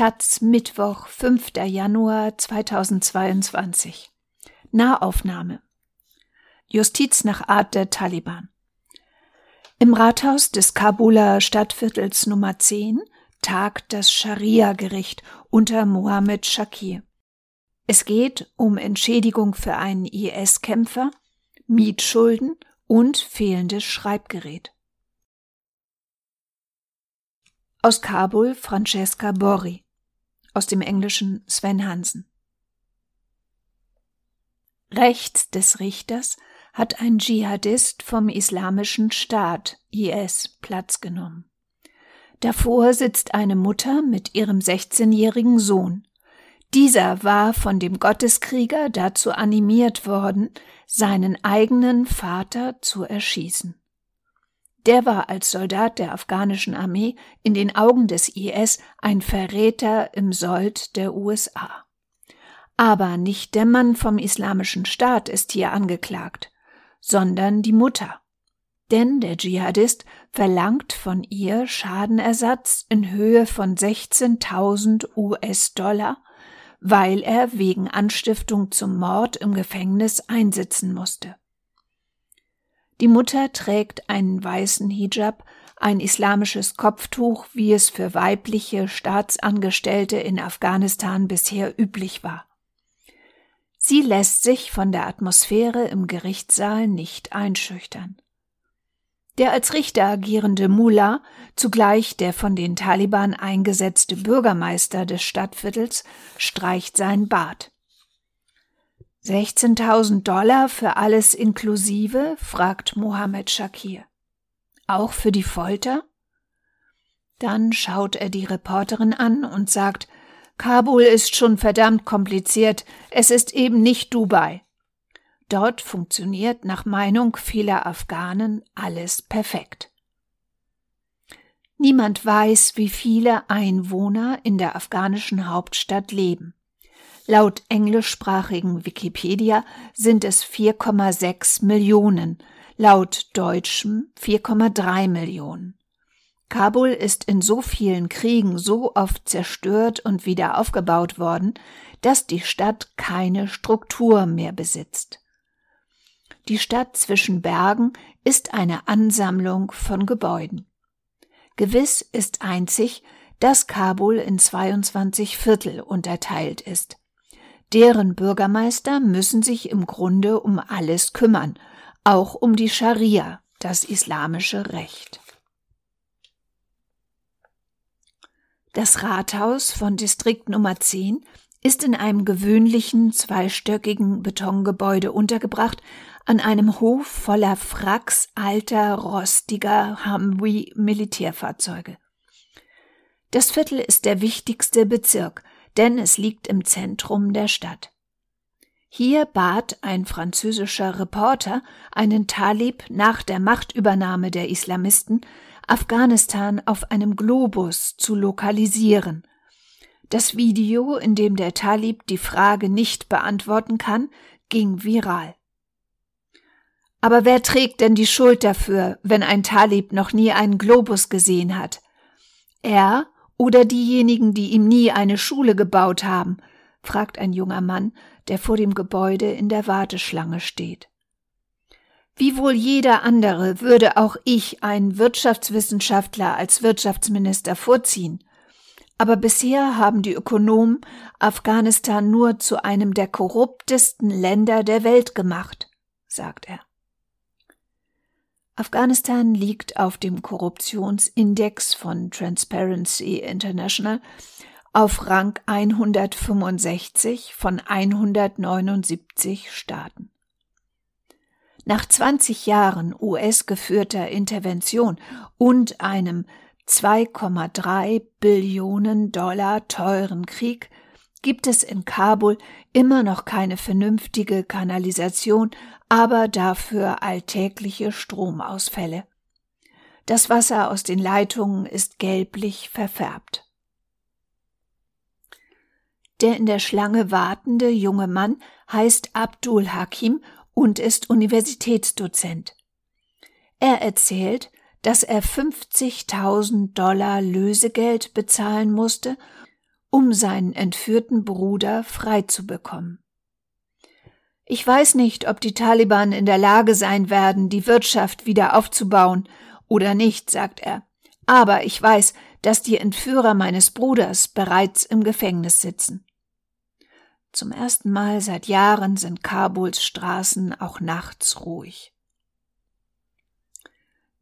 Taz Mittwoch, 5. Januar 2022. Nahaufnahme. Justiz nach Art der Taliban. Im Rathaus des Kabuler Stadtviertels Nummer 10 tagt das Scharia-Gericht unter Mohammed Shakir. Es geht um Entschädigung für einen IS-Kämpfer, Mietschulden und fehlendes Schreibgerät. Aus Kabul Francesca Borri. Aus dem Englischen Sven Hansen. Rechts des Richters hat ein Dschihadist vom Islamischen Staat IS Platz genommen. Davor sitzt eine Mutter mit ihrem 16-jährigen Sohn. Dieser war von dem Gotteskrieger dazu animiert worden, seinen eigenen Vater zu erschießen. Der war als Soldat der afghanischen Armee in den Augen des IS ein Verräter im Sold der USA. Aber nicht der Mann vom Islamischen Staat ist hier angeklagt, sondern die Mutter. Denn der Dschihadist verlangt von ihr Schadenersatz in Höhe von 16.000 US-Dollar, weil er wegen Anstiftung zum Mord im Gefängnis einsitzen musste. Die Mutter trägt einen weißen Hijab, ein islamisches Kopftuch, wie es für weibliche Staatsangestellte in Afghanistan bisher üblich war. Sie lässt sich von der Atmosphäre im Gerichtssaal nicht einschüchtern. Der als Richter agierende Mullah, zugleich der von den Taliban eingesetzte Bürgermeister des Stadtviertels, streicht sein Bart. 16.000 Dollar für alles inklusive? fragt Mohammed Shakir. Auch für die Folter? Dann schaut er die Reporterin an und sagt, Kabul ist schon verdammt kompliziert, es ist eben nicht Dubai. Dort funktioniert nach Meinung vieler Afghanen alles perfekt. Niemand weiß, wie viele Einwohner in der afghanischen Hauptstadt leben. Laut englischsprachigen Wikipedia sind es 4,6 Millionen, laut deutschem 4,3 Millionen. Kabul ist in so vielen Kriegen so oft zerstört und wieder aufgebaut worden, dass die Stadt keine Struktur mehr besitzt. Die Stadt zwischen Bergen ist eine Ansammlung von Gebäuden. Gewiss ist einzig, dass Kabul in 22 Viertel unterteilt ist. Deren Bürgermeister müssen sich im Grunde um alles kümmern, auch um die Scharia, das islamische Recht. Das Rathaus von Distrikt Nummer 10 ist in einem gewöhnlichen zweistöckigen Betongebäude untergebracht, an einem Hof voller Fracks alter, rostiger Humvee-Militärfahrzeuge. Das Viertel ist der wichtigste Bezirk, denn es liegt im Zentrum der Stadt. Hier bat ein französischer Reporter einen Talib nach der Machtübernahme der Islamisten, Afghanistan auf einem Globus zu lokalisieren. Das Video, in dem der Talib die Frage nicht beantworten kann, ging viral. Aber wer trägt denn die Schuld dafür, wenn ein Talib noch nie einen Globus gesehen hat? Er oder diejenigen, die ihm nie eine Schule gebaut haben? fragt ein junger Mann, der vor dem Gebäude in der Warteschlange steht. Wie wohl jeder andere würde auch ich einen Wirtschaftswissenschaftler als Wirtschaftsminister vorziehen. Aber bisher haben die Ökonomen Afghanistan nur zu einem der korruptesten Länder der Welt gemacht, sagt er. Afghanistan liegt auf dem Korruptionsindex von Transparency International auf Rang 165 von 179 Staaten. Nach 20 Jahren US-geführter Intervention und einem 2,3 Billionen Dollar teuren Krieg gibt es in Kabul immer noch keine vernünftige Kanalisation, aber dafür alltägliche Stromausfälle. Das Wasser aus den Leitungen ist gelblich verfärbt. Der in der Schlange wartende junge Mann heißt Abdul Hakim und ist Universitätsdozent. Er erzählt, dass er 50.000 Dollar Lösegeld bezahlen musste, um seinen entführten Bruder frei zu bekommen. Ich weiß nicht, ob die Taliban in der Lage sein werden, die Wirtschaft wieder aufzubauen oder nicht, sagt er. Aber ich weiß, dass die Entführer meines Bruders bereits im Gefängnis sitzen. Zum ersten Mal seit Jahren sind Kabuls Straßen auch nachts ruhig.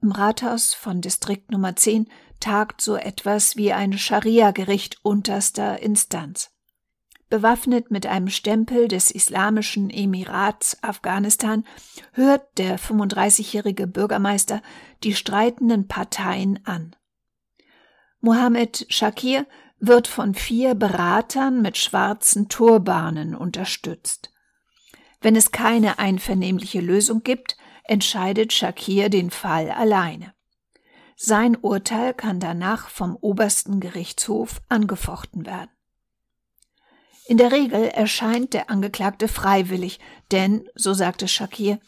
Im Rathaus von Distrikt Nummer 10 tagt so etwas wie ein Scharia-Gericht unterster Instanz. Bewaffnet mit einem Stempel des Islamischen Emirats Afghanistan hört der 35-jährige Bürgermeister die streitenden Parteien an. Mohammed Shakir wird von vier Beratern mit schwarzen Turbanen unterstützt. Wenn es keine einvernehmliche Lösung gibt, entscheidet Shakir den Fall alleine. Sein Urteil kann danach vom obersten Gerichtshof angefochten werden. In der Regel erscheint der Angeklagte freiwillig, denn, so sagte Shakir,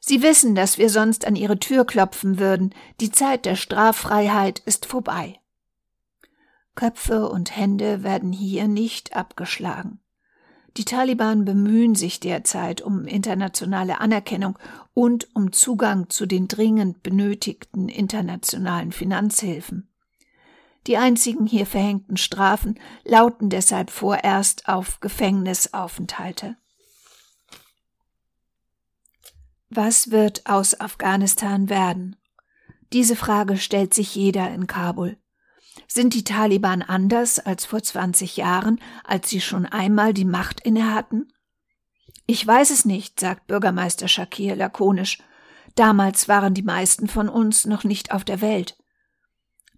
Sie wissen, dass wir sonst an Ihre Tür klopfen würden, die Zeit der Straffreiheit ist vorbei. Köpfe und Hände werden hier nicht abgeschlagen. Die Taliban bemühen sich derzeit um internationale Anerkennung und um Zugang zu den dringend benötigten internationalen Finanzhilfen. Die einzigen hier verhängten Strafen lauten deshalb vorerst auf Gefängnisaufenthalte. Was wird aus Afghanistan werden? Diese Frage stellt sich jeder in Kabul. Sind die Taliban anders als vor 20 Jahren, als sie schon einmal die Macht inne hatten? Ich weiß es nicht, sagt Bürgermeister Shakir lakonisch. Damals waren die meisten von uns noch nicht auf der Welt.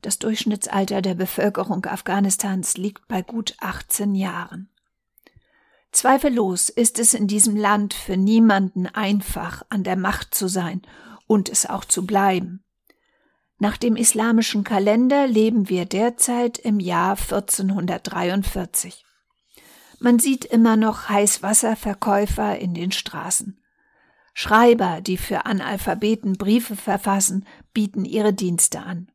Das Durchschnittsalter der Bevölkerung Afghanistans liegt bei gut 18 Jahren. Zweifellos ist es in diesem Land für niemanden einfach, an der Macht zu sein und es auch zu bleiben. Nach dem islamischen Kalender leben wir derzeit im Jahr 1443. Man sieht immer noch Heißwasserverkäufer in den Straßen. Schreiber, die für Analphabeten Briefe verfassen, bieten ihre Dienste an.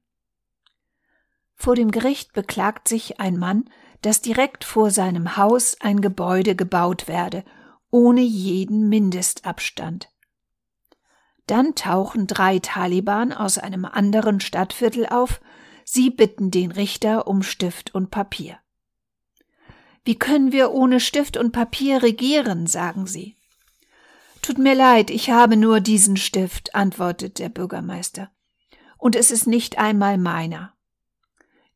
Vor dem Gericht beklagt sich ein Mann, dass direkt vor seinem Haus ein Gebäude gebaut werde, ohne jeden Mindestabstand. Dann tauchen drei Taliban aus einem anderen Stadtviertel auf. Sie bitten den Richter um Stift und Papier. Wie können wir ohne Stift und Papier regieren, sagen sie. Tut mir leid, ich habe nur diesen Stift, antwortet der Bürgermeister. Und es ist nicht einmal meiner.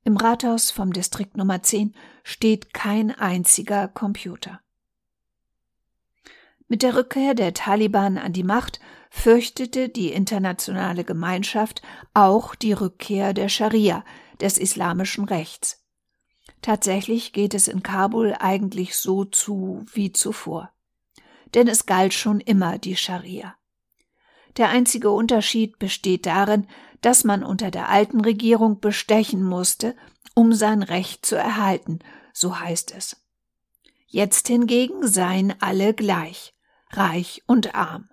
Im Rathaus vom Distrikt Nummer 10 steht kein einziger Computer. Mit der Rückkehr der Taliban an die Macht fürchtete die internationale Gemeinschaft auch die Rückkehr der Scharia, des islamischen Rechts. Tatsächlich geht es in Kabul eigentlich so zu wie zuvor. Denn es galt schon immer die Scharia. Der einzige Unterschied besteht darin, dass man unter der alten Regierung bestechen musste, um sein Recht zu erhalten, so heißt es. Jetzt hingegen seien alle gleich, reich und arm.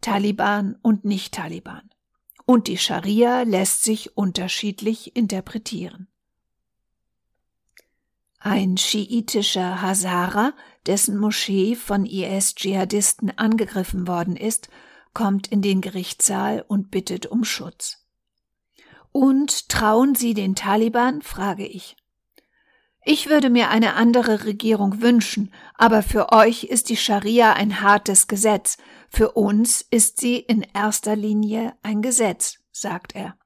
Taliban und Nicht-Taliban. Und die Scharia lässt sich unterschiedlich interpretieren. Ein schiitischer Hazara, dessen Moschee von IS-Dschihadisten angegriffen worden ist, kommt in den Gerichtssaal und bittet um Schutz. Und trauen Sie den Taliban? frage ich. Ich würde mir eine andere Regierung wünschen, aber für euch ist die Scharia ein hartes Gesetz, für uns ist sie in erster Linie ein Gesetz, sagt er.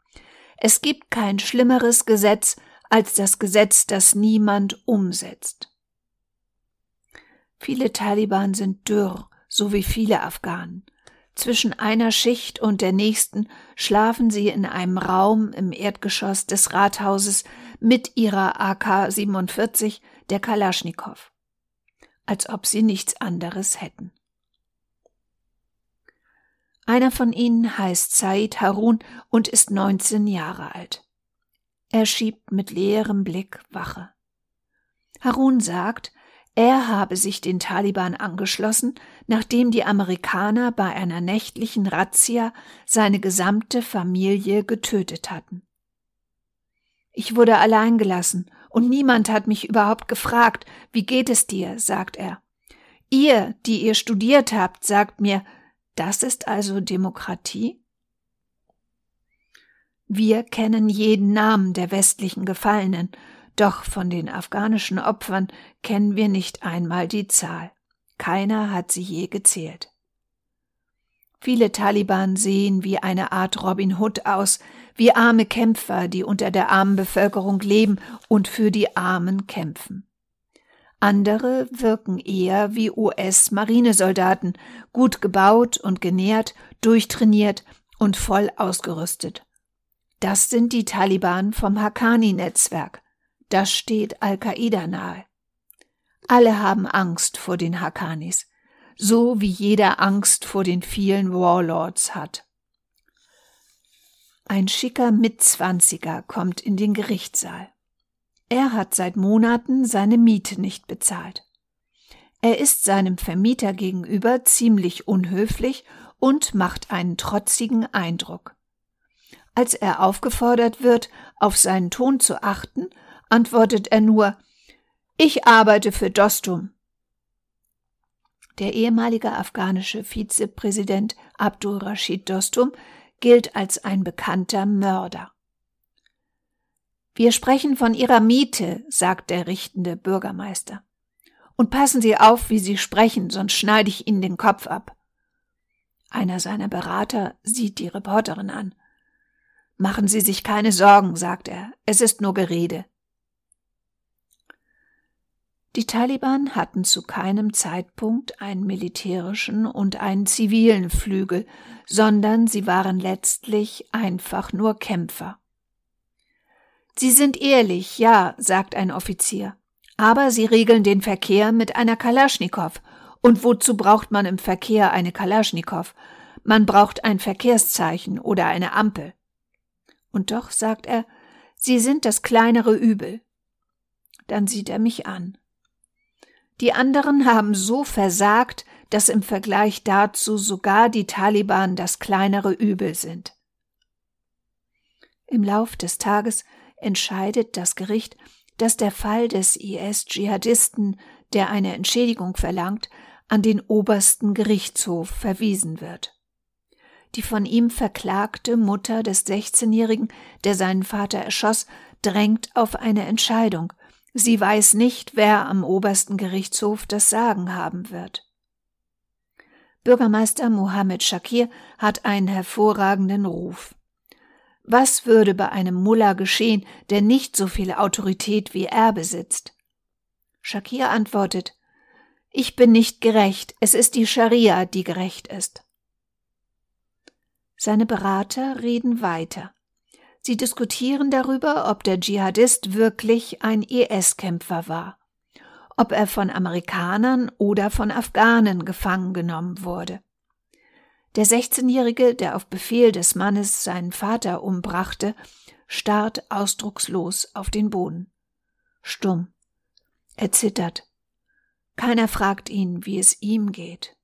Es gibt kein schlimmeres Gesetz als das Gesetz, das niemand umsetzt. Viele Taliban sind dürr, so wie viele Afghanen. Zwischen einer Schicht und der nächsten schlafen sie in einem Raum im Erdgeschoss des Rathauses mit ihrer AK-47, der Kalaschnikow. Als ob sie nichts anderes hätten. Einer von ihnen heißt Said Harun und ist 19 Jahre alt. Er schiebt mit leerem Blick Wache. Harun sagt, er habe sich den Taliban angeschlossen, nachdem die Amerikaner bei einer nächtlichen Razzia seine gesamte Familie getötet hatten. Ich wurde allein gelassen und niemand hat mich überhaupt gefragt, wie geht es dir, sagt er. Ihr, die ihr studiert habt, sagt mir, das ist also Demokratie? Wir kennen jeden Namen der westlichen Gefallenen, doch von den afghanischen Opfern kennen wir nicht einmal die Zahl. Keiner hat sie je gezählt. Viele Taliban sehen wie eine Art Robin Hood aus, wie arme Kämpfer, die unter der armen Bevölkerung leben und für die Armen kämpfen. Andere wirken eher wie US-Marinesoldaten, gut gebaut und genährt, durchtrainiert und voll ausgerüstet. Das sind die Taliban vom Haqqani-Netzwerk. Das steht Al-Qaida nahe. Alle haben Angst vor den Haqqanis, so wie jeder Angst vor den vielen Warlords hat. Ein schicker Mitzwanziger kommt in den Gerichtssaal. Er hat seit Monaten seine Miete nicht bezahlt. Er ist seinem Vermieter gegenüber ziemlich unhöflich und macht einen trotzigen Eindruck. Als er aufgefordert wird, auf seinen Ton zu achten, antwortet er nur Ich arbeite für Dostum. Der ehemalige afghanische Vizepräsident Abdul Rashid Dostum gilt als ein bekannter Mörder. Wir sprechen von Ihrer Miete, sagt der richtende Bürgermeister. Und passen Sie auf, wie Sie sprechen, sonst schneide ich Ihnen den Kopf ab. Einer seiner Berater sieht die Reporterin an. Machen Sie sich keine Sorgen, sagt er, es ist nur Gerede. Die Taliban hatten zu keinem Zeitpunkt einen militärischen und einen zivilen Flügel, sondern sie waren letztlich einfach nur Kämpfer. Sie sind ehrlich, ja, sagt ein Offizier. Aber sie regeln den Verkehr mit einer Kalaschnikow. Und wozu braucht man im Verkehr eine Kalaschnikow? Man braucht ein Verkehrszeichen oder eine Ampel. Und doch, sagt er, Sie sind das kleinere Übel. Dann sieht er mich an. Die anderen haben so versagt, dass im Vergleich dazu sogar die Taliban das kleinere Übel sind. Im Lauf des Tages entscheidet das Gericht, dass der Fall des IS-Dschihadisten, der eine Entschädigung verlangt, an den obersten Gerichtshof verwiesen wird. Die von ihm verklagte Mutter des 16-Jährigen, der seinen Vater erschoss, drängt auf eine Entscheidung. Sie weiß nicht, wer am obersten Gerichtshof das Sagen haben wird. Bürgermeister Mohammed Shakir hat einen hervorragenden Ruf. Was würde bei einem Mullah geschehen, der nicht so viel Autorität wie er besitzt? Shakir antwortet, ich bin nicht gerecht, es ist die Scharia, die gerecht ist. Seine Berater reden weiter. Sie diskutieren darüber, ob der Dschihadist wirklich ein IS-Kämpfer war, ob er von Amerikanern oder von Afghanen gefangen genommen wurde. Der 16-Jährige, der auf Befehl des Mannes seinen Vater umbrachte, starrt ausdruckslos auf den Boden. Stumm. Er zittert. Keiner fragt ihn, wie es ihm geht.